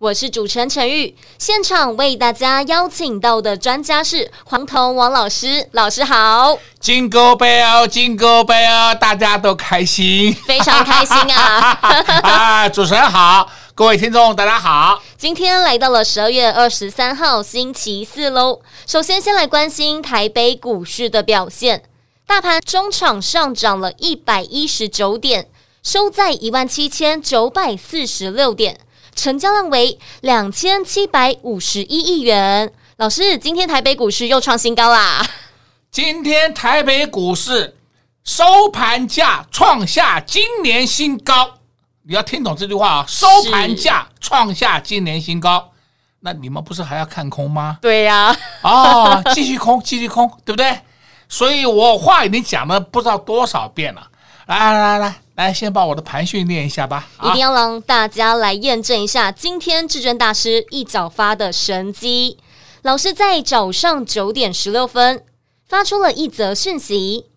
我是主持人陈玉。现场为大家邀请到的专家是黄彤王老师，老师好。Jingle Bell，Jingle Bell，大家都开心，非常开心啊！啊，主持人好，各位听众大家好。今天来到了十二月二十三号星期四喽。首先，先来关心台北股市的表现，大盘中场上涨了一百一十九点。收在一万七千九百四十六点，成交量为两千七百五十一亿元。老师，今天台北股市又创新高啦！今天台北股市收盘价创下今年新高，你要听懂这句话啊！收盘价创下今年新高，那你们不是还要看空吗？对呀、啊，哦，继续空，继续空，对不对？所以我话已经讲了不知道多少遍了。来来来来。来，先把我的盘训练一下吧。一定要让大家来验证一下今天至尊大师一早发的神机。老师在早上九点十六分发出了一则讯息，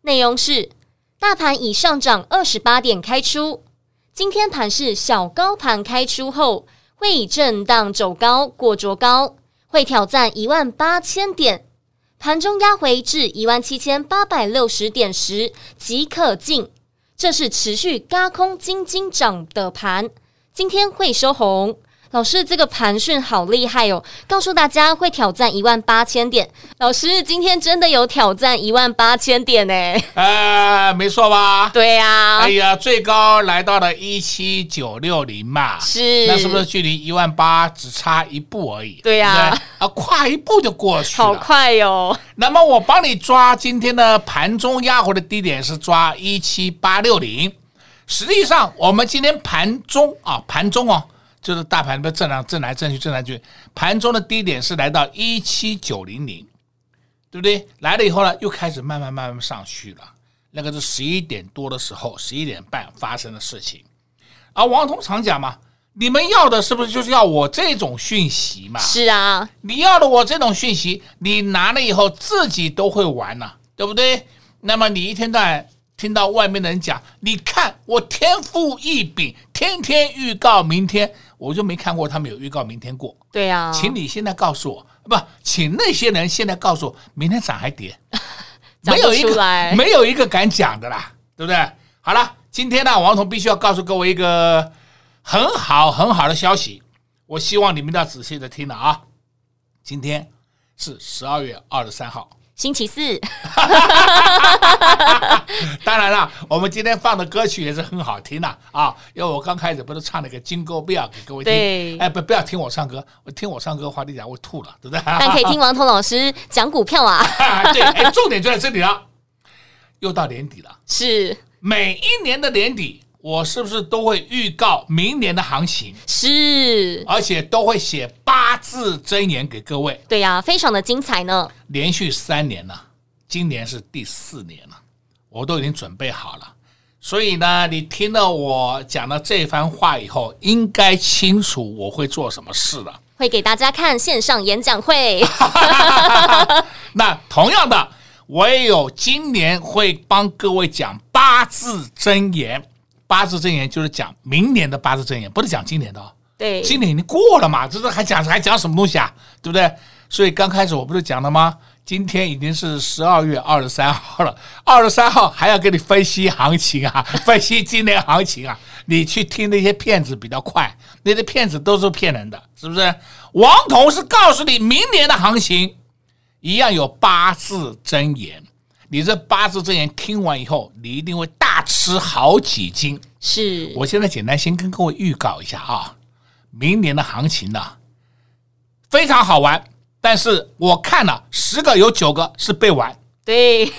内容是：大盘已上涨二十八点开出，今天盘是小高盘开出后会以震荡走高过卓高，会挑战一万八千点，盘中压回至一万七千八百六十点时即可进。这是持续高空金金涨的盘，今天会收红。老师，这个盘讯好厉害哦！告诉大家会挑战一万八千点。老师，今天真的有挑战一万八千点呢？呃，没错吧？对呀、啊。哎呀，最高来到了一七九六零嘛，是。那是不是距离一万八只差一步而已？对呀、啊。啊，跨一步就过去了，好快哟、哦。那么我帮你抓今天的盘中压回的低点是抓一七八六零。实际上，我们今天盘中啊，盘中哦。就是大盘的震荡，震来震去，震来震去。盘中的低点是来到一七九零零，对不对？来了以后呢，又开始慢慢慢慢上去了。那个是十一点多的时候，十一点半发生的事情。而王通常讲嘛，你们要的是不是就是要我这种讯息嘛？是啊，你要的我这种讯息，你拿了以后自己都会玩了，对不对？那么你一天到晚。听到外面的人讲，你看我天赋异禀，天天预告明天，我就没看过他们有预告明天过。对呀、啊，请你现在告诉我，不，请那些人现在告诉我，明天涨还跌，没有一个 没有一个敢讲的啦，对不对？好了，今天呢，王彤必须要告诉各位一个很好很好的消息，我希望你们要仔细的听了啊。今天是十二月二十三号。星期四，当然了，我们今天放的歌曲也是很好听的啊！因为我刚开始不是唱了个《Jingle Bell》给各位听，对，哎，不，不要听我唱歌，我听我唱歌的话，你讲我吐了，对不对？但可以听王彤老师讲股票啊！对，哎，重点就在这里了，又到年底了，是每一年的年底。我是不是都会预告明年的行情？是，而且都会写八字真言给各位。对呀、啊，非常的精彩呢。连续三年了，今年是第四年了，我都已经准备好了。所以呢，你听了我讲了这番话以后，应该清楚我会做什么事了。会给大家看线上演讲会。那同样的，我也有今年会帮各位讲八字真言。八字真言就是讲明年的八字真言，不是讲今年的哦。对，今年已经过了嘛，这是还讲还讲什么东西啊？对不对？所以刚开始我不是讲了吗？今天已经是十二月二十三号了，二十三号还要给你分析行情啊，分析今年行情啊。你去听那些骗子比较快，那些骗子都是骗人的，是不是？王彤是告诉你明年的行情，一样有八字真言。你这八字真言听完以后，你一定会大吃好几斤。是，我现在简单先跟各位预告一下啊，明年的行情呢，非常好玩，但是我看了十个有九个是被玩。对，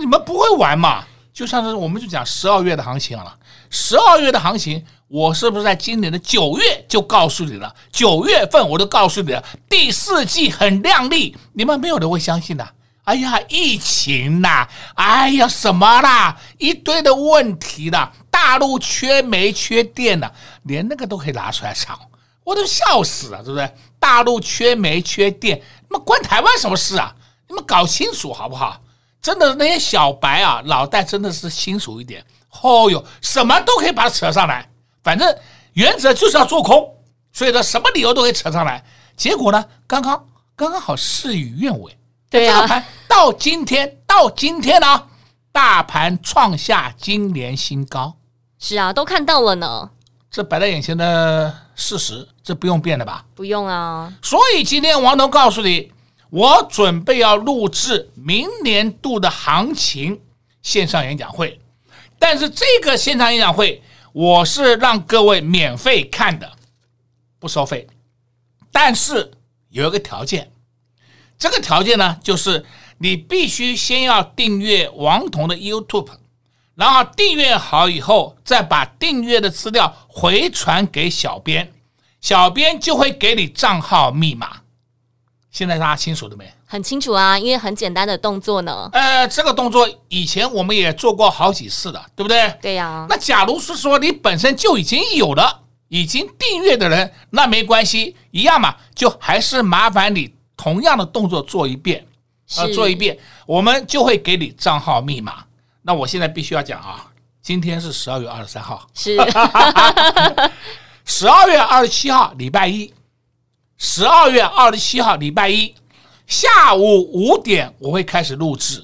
你们不会玩嘛？就像是我们就讲十二月的行情了，十二月的行情，我是不是在今年的九月就告诉你了？九月份我都告诉你了，第四季很靓丽，你们没有人会相信的。哎呀，疫情呐，哎呀，什么啦，一堆的问题啦，大陆缺煤缺电呐，连那个都可以拿出来炒，我都笑死了，对不对？大陆缺煤缺电，那么关台湾什么事啊？你们搞清楚好不好？真的那些小白啊，脑袋真的是清楚一点。哦哟，什么都可以把它扯上来，反正原则就是要做空，所以呢，什么理由都可以扯上来。结果呢，刚刚刚刚好事与愿违。对呀、啊，到今天到今天呢、啊，大盘创下今年新高。是啊，都看到了呢，这摆在眼前的事实，这不用变了吧？不用啊。所以今天王彤告诉你，我准备要录制明年度的行情线上演讲会，但是这个线上演讲会我是让各位免费看的，不收费，但是有一个条件。这个条件呢，就是你必须先要订阅王彤的 YouTube，然后订阅好以后，再把订阅的资料回传给小编，小编就会给你账号密码。现在大家清楚了没？很清楚啊，因为很简单的动作呢。呃，这个动作以前我们也做过好几次的，对不对？对呀、啊。那假如是说你本身就已经有了，已经订阅的人，那没关系，一样嘛，就还是麻烦你。同样的动作做一遍，啊，做一遍，我们就会给你账号密码。那我现在必须要讲啊，今天是十二月二十三号，是 十二月二十七号礼拜一，十二月二十七号礼拜一下午五点我会开始录制。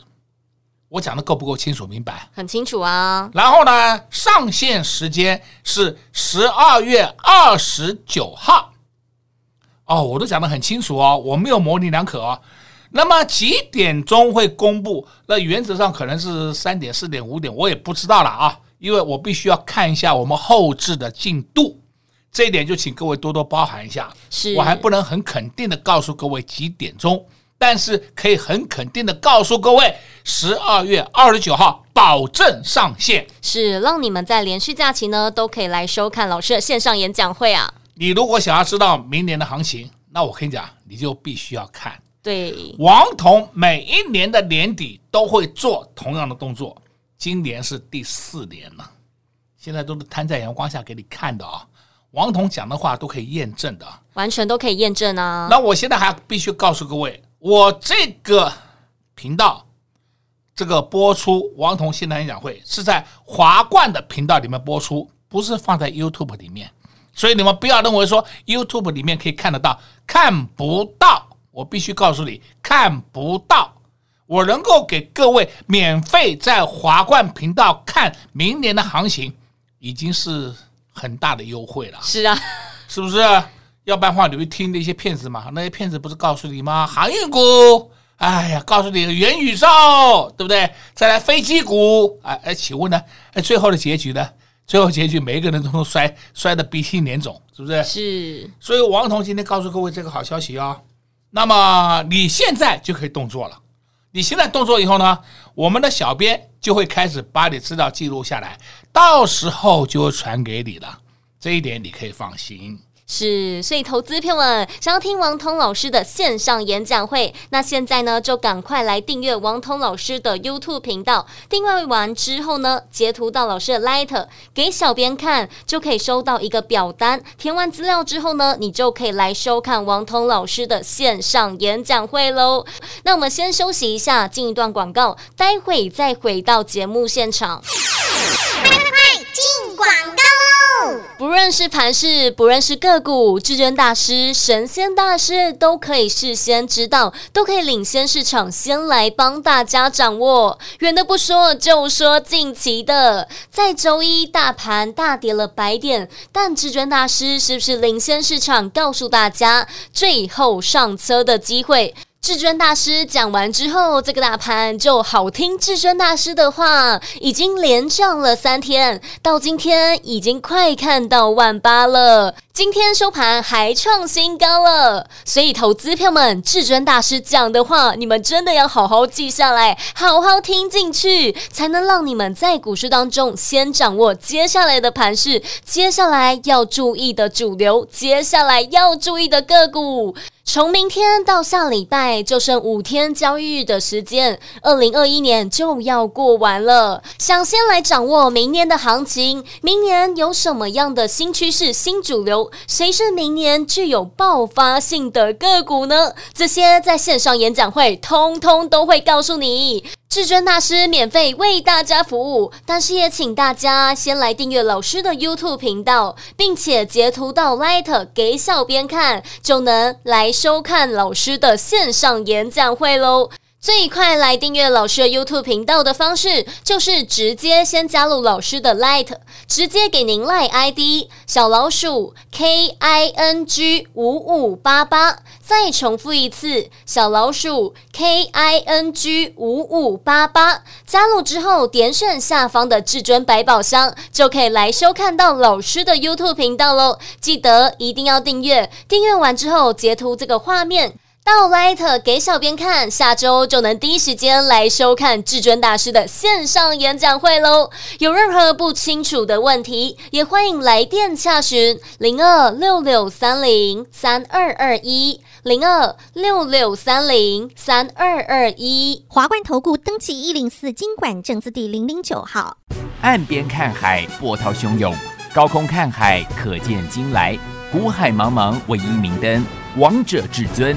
我讲的够不够清楚明白？很清楚啊。然后呢，上线时间是十二月二十九号。哦，我都讲得很清楚哦，我没有模棱两可哦。那么几点钟会公布？那原则上可能是三点、四点、五点，我也不知道了啊，因为我必须要看一下我们后置的进度，这一点就请各位多多包涵一下。是，我还不能很肯定的告诉各位几点钟，但是可以很肯定的告诉各位，十二月二十九号保证上线，是让你们在连续假期呢都可以来收看老师的线上演讲会啊。你如果想要知道明年的行情，那我跟你讲，你就必须要看。对，王彤每一年的年底都会做同样的动作，今年是第四年了，现在都是摊在阳光下给你看的啊。王彤讲的话都可以验证的，完全都可以验证啊。那我现在还必须告诉各位，我这个频道这个播出王彤线上演讲会是在华冠的频道里面播出，不是放在 YouTube 里面。所以你们不要认为说 YouTube 里面可以看得到，看不到。我必须告诉你，看不到。我能够给各位免费在华冠频道看明年的行情，已经是很大的优惠了。是啊，是不是？要不然的话，你会听那些骗子嘛？那些骗子不是告诉你吗？航运股，哎呀，告诉你元宇宙，对不对？再来飞机股，哎哎，请问呢？哎，最后的结局呢？最后结局，每一个人都能摔摔得鼻青脸肿，是不是？是。所以王彤今天告诉各位这个好消息哦。那么你现在就可以动作了。你现在动作以后呢，我们的小编就会开始把你资料记录下来，到时候就会传给你了。这一点你可以放心。是，所以投资票们想要听王彤老师的线上演讲会，那现在呢就赶快来订阅王彤老师的 YouTube 频道。订阅完之后呢，截图到老师的 Light 给小编看，就可以收到一个表单。填完资料之后呢，你就可以来收看王彤老师的线上演讲会喽。那我们先休息一下，进一段广告，待会再回到节目现场。快快快，进广告喽。不论是盘势，不论是个股，至尊大师、神仙大师都可以事先知道，都可以领先市场，先来帮大家掌握。远的不说，就说近期的，在周一大盘大跌了百点，但至尊大师是不是领先市场，告诉大家最后上车的机会？至尊大师讲完之后，这个大盘就好听至尊大师的话，已经连涨了三天，到今天已经快看到万八了。今天收盘还创新高了，所以投资票们，至尊大师讲的话，你们真的要好好记下来，好好听进去，才能让你们在股市当中先掌握接下来的盘势，接下来要注意的主流，接下来要注意的个股。从明天到下礼拜就剩五天交易日的时间，二零二一年就要过完了。想先来掌握明年的行情，明年有什么样的新趋势、新主流？谁是明年具有爆发性的个股呢？这些在线上演讲会通通都会告诉你。至尊大师免费为大家服务，但是也请大家先来订阅老师的 YouTube 频道，并且截图到 Light 给小编看，就能来收看老师的线上演讲会喽。最快来订阅老师的 YouTube 频道的方式，就是直接先加入老师的 Light，直接给您 Light ID 小老鼠 K I N G 五五八八，再重复一次小老鼠 K I N G 五五八八。加入之后，点选下方的至尊百宝箱，就可以来收看到老师的 YouTube 频道喽。记得一定要订阅，订阅完之后截图这个画面。到 Light 给小编看，下周就能第一时间来收看至尊大师的线上演讲会喽。有任何不清楚的问题，也欢迎来电洽询零二六六三零三二二一零二六六三零三二二一。华冠投顾登记一零四经管证字第零零九号。岸边看海，波涛汹涌；高空看海，可见金来。古海茫茫，唯一明灯，王者至尊。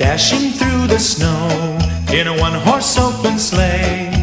！Dashing through the snow in a one-horse open sleigh,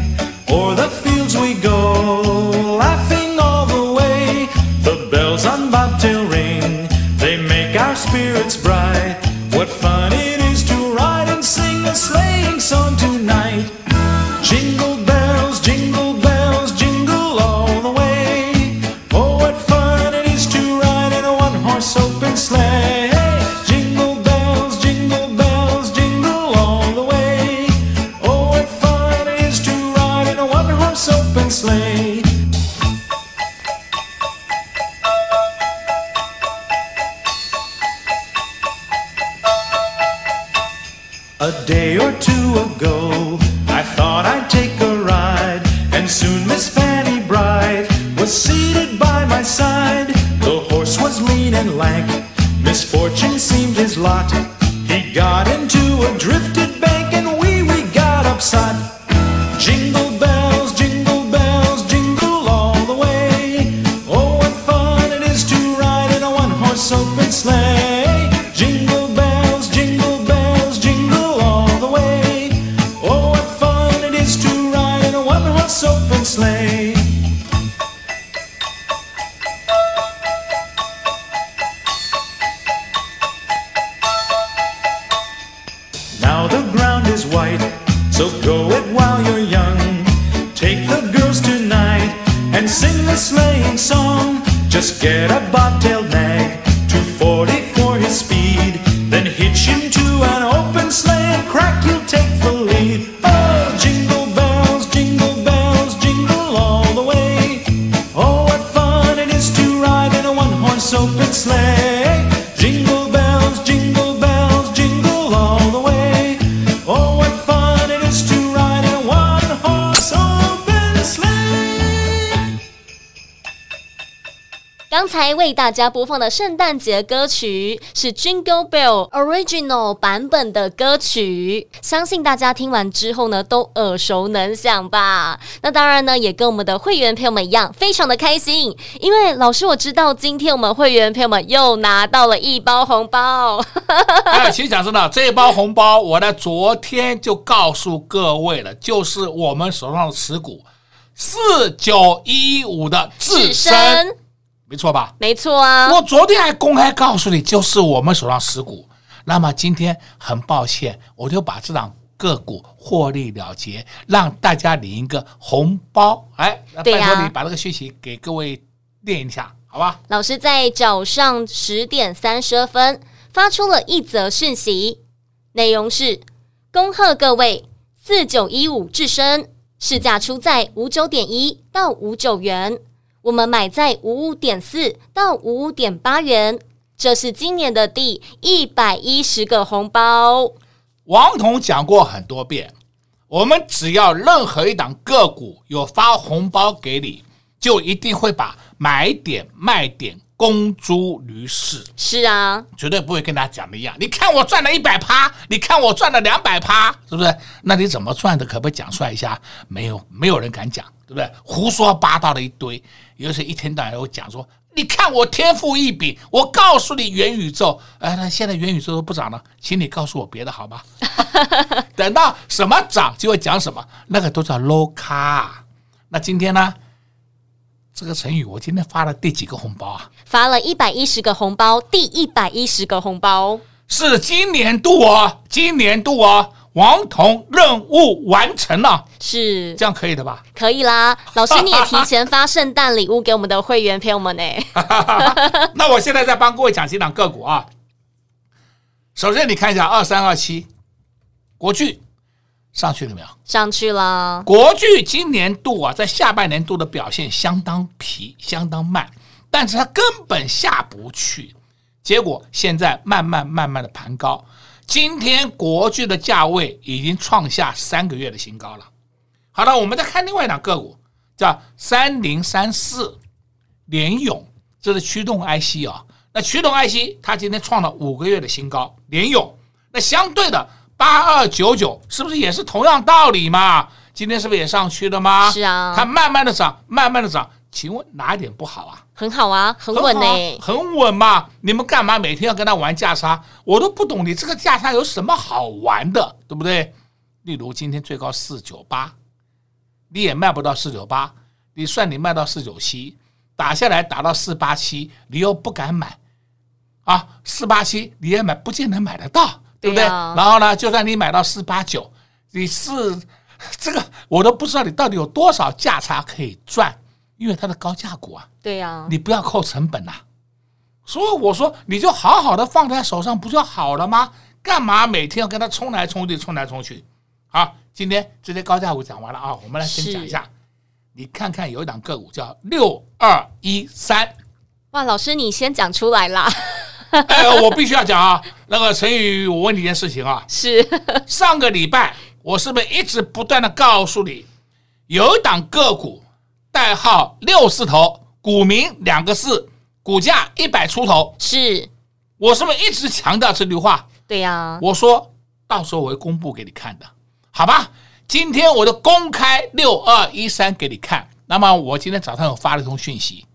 got into a drifted 为大家播放的圣诞节歌曲是 Jingle Bell Original 版本的歌曲，相信大家听完之后呢，都耳熟能详吧？那当然呢，也跟我们的会员朋友们一样，非常的开心，因为老师我知道今天我们会员朋友们又拿到了一包红包。哎，其实讲真的，这一包红包我在昨天就告诉各位了，就是我们手上的持股四九一五的智深。没错吧？没错啊！我昨天还公开告诉你，就是我们手上持股。那么今天很抱歉，我就把这档个股获利了结，让大家领一个红包。哎，那拜托你把这个讯息给各位念一下，好吧？老师在早上十点三十二分发出了一则讯息，内容是：恭贺各位四九一五智深市价出在五九点一到五九元。我们买在五五点四到五五点八元，这是今年的第一百一十个红包。王彤讲过很多遍，我们只要任何一档个股有发红包给你，就一定会把买点卖点公诸于世。是啊，绝对不会跟大家讲的一样。你看我赚了一百趴，你看我赚了两百趴，是不是？那你怎么赚的？可不可以讲出来一下？没有，没有人敢讲。对不对？胡说八道的一堆，有时一天到晚我讲说，你看我天赋异禀，我告诉你元宇宙，哎，那现在元宇宙都不涨了，请你告诉我别的好吧？等到什么涨就会讲什么，那个都叫 low 卡。那今天呢？这个成语我今天发了第几个红包啊？发了一百一十个红包，第一百一十个红包是今年度哦，今年度哦。王彤任务完成了，是这样可以的吧？可以啦，老师你也提前发圣诞礼物给我们的会员朋友们呢。那我现在再帮各位讲几档个股啊。首先你看一下二三二七国巨上去了没有？上去了。国巨今年度啊，在下半年度的表现相当疲，相当慢，但是它根本下不去，结果现在慢慢慢慢的盘高。今天国巨的价位已经创下三个月的新高了。好了，我们再看另外一档个股，叫三零三四联勇，这是驱动 IC 啊。那驱动 IC 它今天创了五个月的新高，联勇。那相对的八二九九是不是也是同样道理嘛？今天是不是也上去了吗？是啊，它慢慢的涨，慢慢的涨。请问哪一点不好啊？很好啊，很稳呢、欸，很稳嘛。你们干嘛每天要跟他玩价差？我都不懂你这个价差有什么好玩的，对不对？例如今天最高四九八，你也卖不到四九八，你算你卖到四九七，打下来打到四八七，你又不敢买啊？四八七你也买，不见得买得到，对不对？对啊、然后呢，就算你买到四八九，你是这个我都不知道你到底有多少价差可以赚。因为它的高价股啊，对呀、啊，你不要扣成本呐、啊，所以我说你就好好的放在手上不就好了吗？干嘛每天要跟它冲来冲去，冲来冲去？好，今天这些高价股讲完了啊，我们来先讲一下，你看看有一档个股叫六二一三，哇，老师你先讲出来啦，哎，我必须要讲啊，那个陈宇，我问你一件事情啊，是 上个礼拜我是不是一直不断的告诉你，有一档个股？代号六四头，股名两个四，股价一百出头，是我是不是一直强调这句话？对呀、啊，我说到时候我会公布给你看的，好吧？今天我就公开六二一三给你看。那么我今天早上有发了一通讯息，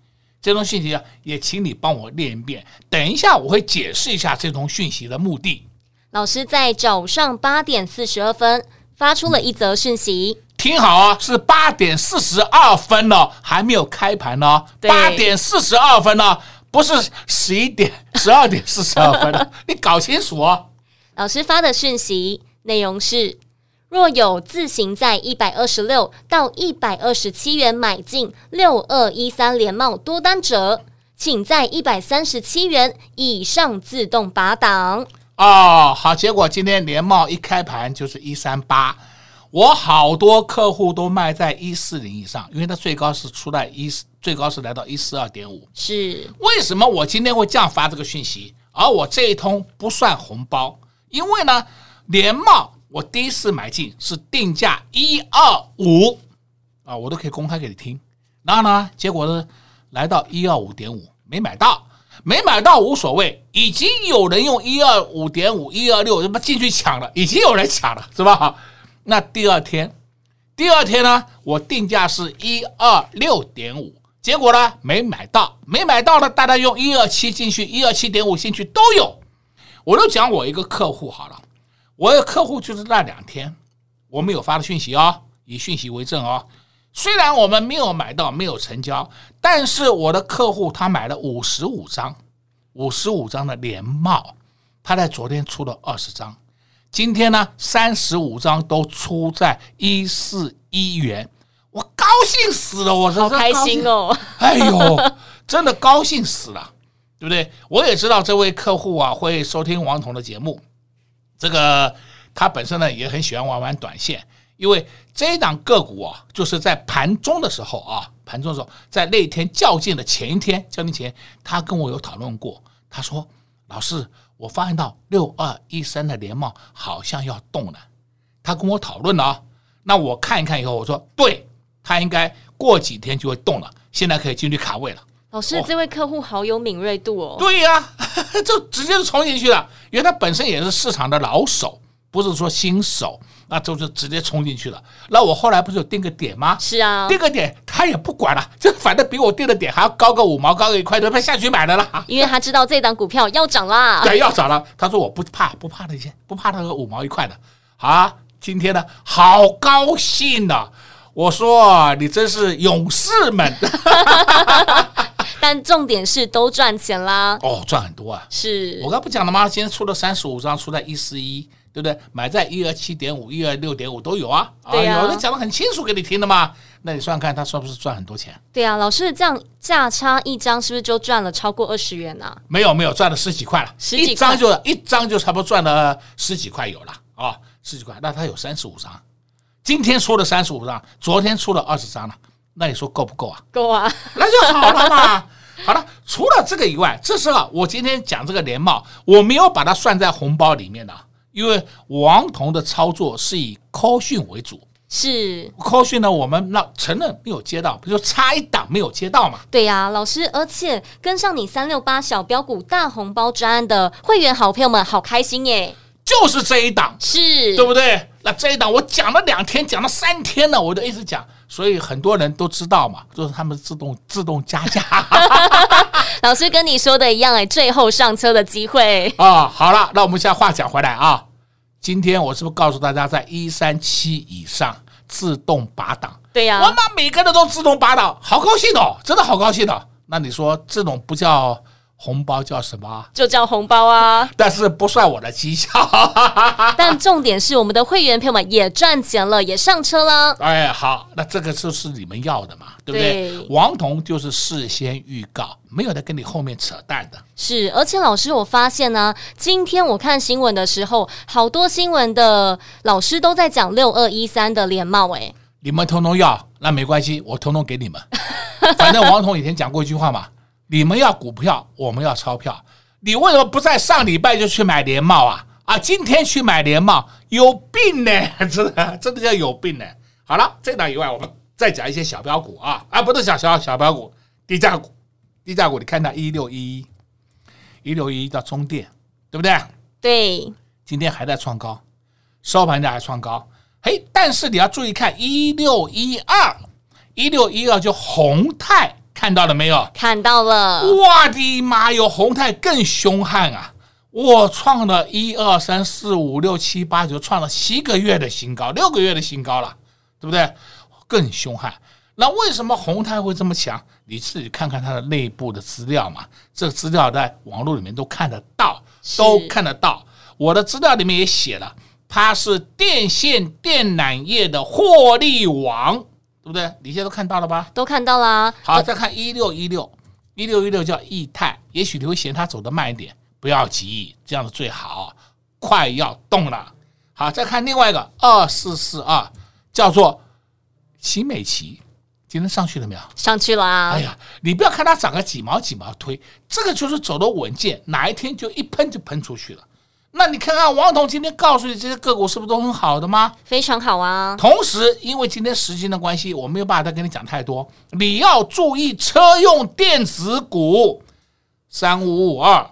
这通讯息啊，也请你帮我念一遍。等一下我会解释一下这通讯息的目的。老师在早上八点四十二分发出了一则讯息。嗯听好啊，是八点四十二分哦，还没有开盘呢。八点四十二分呢，不是十一点、十二点四十二分的，你搞清楚哦。老师发的讯息内容是：若有自行在一百二十六到一百二十七元买进六二一三联茂多单者，请在一百三十七元以上自动拔档。哦，好，结果今天联茂一开盘就是一三八。我好多客户都卖在一四零以上，因为它最高是出来一四，最高是来到一四二点五。是为什么我今天会这样发这个讯息？而我这一通不算红包，因为呢，联茂我第一次买进是定价一二五啊，我都可以公开给你听。然后呢，结果呢，来到一二五点五。没买到，没买到无所谓，已经有人用一二五点五、一二六什么进去抢了，已经有人抢了，是吧？那第二天，第二天呢，我定价是一二六点五，结果呢没买到，没买到呢，大家用一二七进去，一二七点五进去都有。我就讲我一个客户好了，我的客户就是那两天我们有发的讯息哦，以讯息为证哦。虽然我们没有买到，没有成交，但是我的客户他买了五十五张，五十五张的连帽，他在昨天出了二十张，今天呢三十五张都出在一四一元，我高兴死了，我说好开心哦，哎呦，真的高兴死了，对不对？我也知道这位客户啊会收听王彤的节目，这个他本身呢也很喜欢玩玩短线。因为这一档个股啊，就是在盘中的时候啊，盘中的时候，在那天较劲的前一天，较劲前，他跟我有讨论过。他说：“老师，我发现到六二一三的联茂好像要动了。”他跟我讨论了啊。那我看一看以后，我说：“对，他应该过几天就会动了，现在可以进去卡位了。”老师，这位客户好有敏锐度哦。对呀、啊，就直接就冲进去了，因为他本身也是市场的老手，不是说新手。那就是直接冲进去了。那我后来不是有定个点吗？是啊，定个点他也不管了，就反正比我定的点还要高个五毛，高个一块，都他下去买的了。因为他知道这档股票要涨啦。对，要涨了。他说我不怕，不怕那些，不怕那个五毛一块的。啊，今天呢，好高兴呐！我说你真是勇士们。但重点是都赚钱啦。哦，赚很多啊。是我刚不讲了吗？今天出了三十五张，出在一四一。对不对？买在一二七点五、一二六点五都有啊。对呀、啊，有人讲的很清楚给你听的嘛。那你算算看，他算不是赚很多钱？对呀、啊，老师这样价差一张是不是就赚了超过二十元呢、啊？没有没有，赚了十几块了。十几张就一张就差不多赚了十几块有了啊、哦，十几块。那他有三十五张，今天出了三十五张，昨天出了二十张了。那你说够不够啊？够啊，那就好了嘛。好了，除了这个以外，这时候我今天讲这个连帽，我没有把它算在红包里面的。因为王彤的操作是以 call 讯为主，是 call 讯呢，我们那承认没有接到，不就差一档没有接到嘛。对呀、啊，老师，而且跟上你三六八小标股大红包专案的会员好朋友们，好开心耶！就是这一档，是对不对？那这一档我讲了两天，讲了三天了，我都一直讲，所以很多人都知道嘛，就是他们自动自动加价。老师跟你说的一样哎，最后上车的机会啊、哦！好了，那我们现在话讲回来啊，今天我是不是告诉大家，在一三七以上自动拔档？对呀、啊，我妈每个人都自动拔档，好高兴哦，真的好高兴哦。那你说这种不叫？红包叫什么？就叫红包啊！但是不算我的绩效。但重点是我们的会员朋友们也赚钱了，也上车了。哎，好，那这个就是你们要的嘛，对不对？对，王彤就是事先预告，没有在跟你后面扯淡的。是，而且老师，我发现呢、啊，今天我看新闻的时候，好多新闻的老师都在讲六二一三的连帽。哎，你们通通要，那没关系，我通通给你们。反正王彤以前讲过一句话嘛。你们要股票，我们要钞票。你为什么不在上礼拜就去买联茂啊？啊，今天去买联茂，有病呢！真的，真的叫有病呢。好了，这档以外，我们再讲一些小标股啊，啊，不是小小小标股，低价股，低价股，你看它一六一一，一六一一叫中电，对不对？对，今天还在创高，收盘价还创高。嘿，但是你要注意看一六一二，一六一二就宏泰。看到了没有？看到了！我的妈哟，宏泰更凶悍啊！我创了一二三四五六七八九，创了七个月的新高，六个月的新高了，对不对？更凶悍。那为什么宏泰会这么强？你自己看看它的内部的资料嘛。这个资料在网络里面都看得到，都看得到。我的资料里面也写了，它是电线电缆业的获利王。对不对？你现在都看到了吧？都看到啦。好，再看一六一六，一六一六叫易泰，也许你会嫌它走得慢一点，不要急，这样子最好，快要动了。好，再看另外一个二四四二，叫做新美齐，今天上去了没有？上去了啊。哎呀，你不要看它涨个几毛几毛推，这个就是走的稳健，哪一天就一喷就喷出去了。那你看看王彤今天告诉你这些个股是不是都很好的吗？非常好啊！同时，因为今天时间的关系，我没有办法再跟你讲太多。你要注意车用电子股，三五五二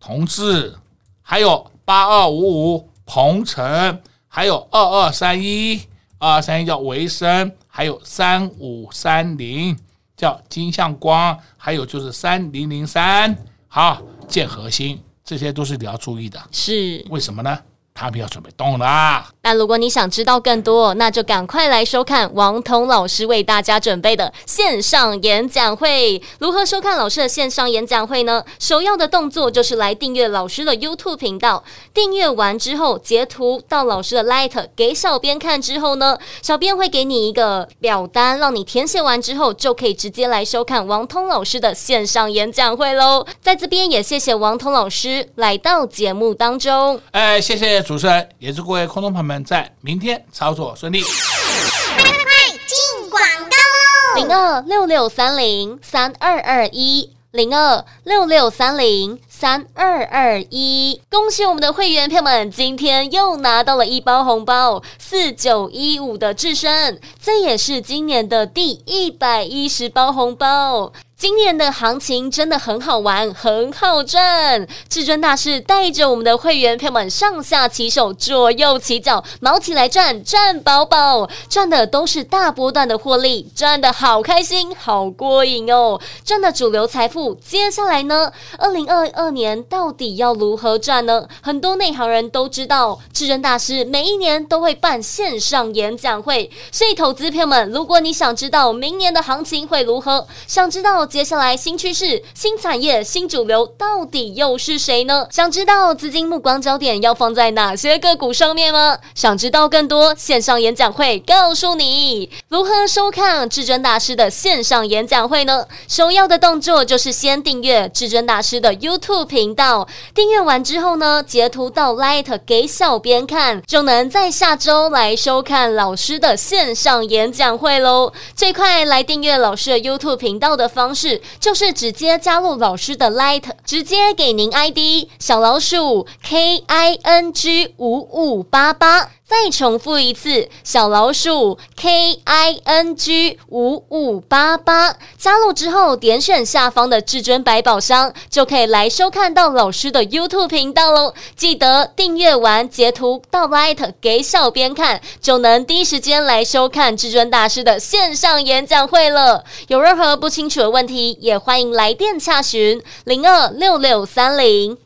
同志，还有八二五五鹏程，还有二二三一二二三一叫维生，还有三五三零叫金相光，还有就是三零零三好建和兴，这些都是你要注意的。是为什么呢？他们要准备动了。那如果你想知道更多，那就赶快来收看王彤老师为大家准备的线上演讲会。如何收看老师的线上演讲会呢？首要的动作就是来订阅老师的 YouTube 频道。订阅完之后，截图到老师的 Light 给小编看之后呢，小编会给你一个表单，让你填写完之后，就可以直接来收看王彤老师的线上演讲会喽。在这边也谢谢王彤老师来到节目当中。哎，谢谢。主持人也祝各位空中朋友们在明天操作顺利。快快快，进广告喽！零二六六三零三二二一，零二六六三零三二二一。恭喜我们的会员朋友们，今天又拿到了一包红包，四九一五的智深，这也是今年的第一百一十包红包。今年的行情真的很好玩，很好赚。至尊大师带着我们的会员朋友们上下其手，左右起脚，毛起来赚，赚饱饱，赚的都是大波段的获利，赚的好开心，好过瘾哦！赚的主流财富，接下来呢？二零二二年到底要如何赚呢？很多内行人都知道，至尊大师每一年都会办线上演讲会，所以投资朋友们，如果你想知道明年的行情会如何，想知道。接下来新趋势、新产业、新主流到底又是谁呢？想知道资金目光焦点要放在哪些个股上面吗？想知道更多线上演讲会，告诉你如何收看至尊大师的线上演讲会呢？首要的动作就是先订阅至尊大师的 YouTube 频道，订阅完之后呢，截图到 Light 给小编看，就能在下周来收看老师的线上演讲会喽。最快来订阅老师的 YouTube 频道的方。是，就是直接加入老师的 Light，直接给您 ID 小老鼠 K I N G 五五八八。再重复一次，小老鼠 K I N G 五五八八，加入之后点选下方的至尊百宝箱，就可以来收看到老师的 YouTube 频道喽。记得订阅完截图到 Light 给小编看，就能第一时间来收看至尊大师的线上演讲会了。有任何不清楚的问题，也欢迎来电洽询零二六六三零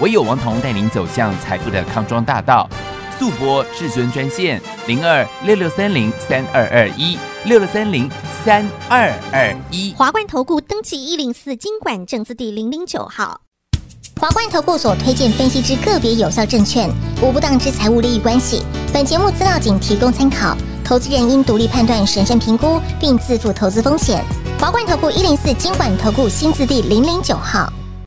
唯有王彤带领走向财富的康庄大道，速播至尊专线零二六六三零三二二一六六三零三二二一。华冠投顾登记一零四金管证字第零零九号。华冠投顾所推荐分析之个别有效证券，无不当之财务利益关系。本节目资料仅提供参考，投资人应独立判断、审慎评估，并自负投资风险。华冠投顾一零四金管投顾新字第零零九号。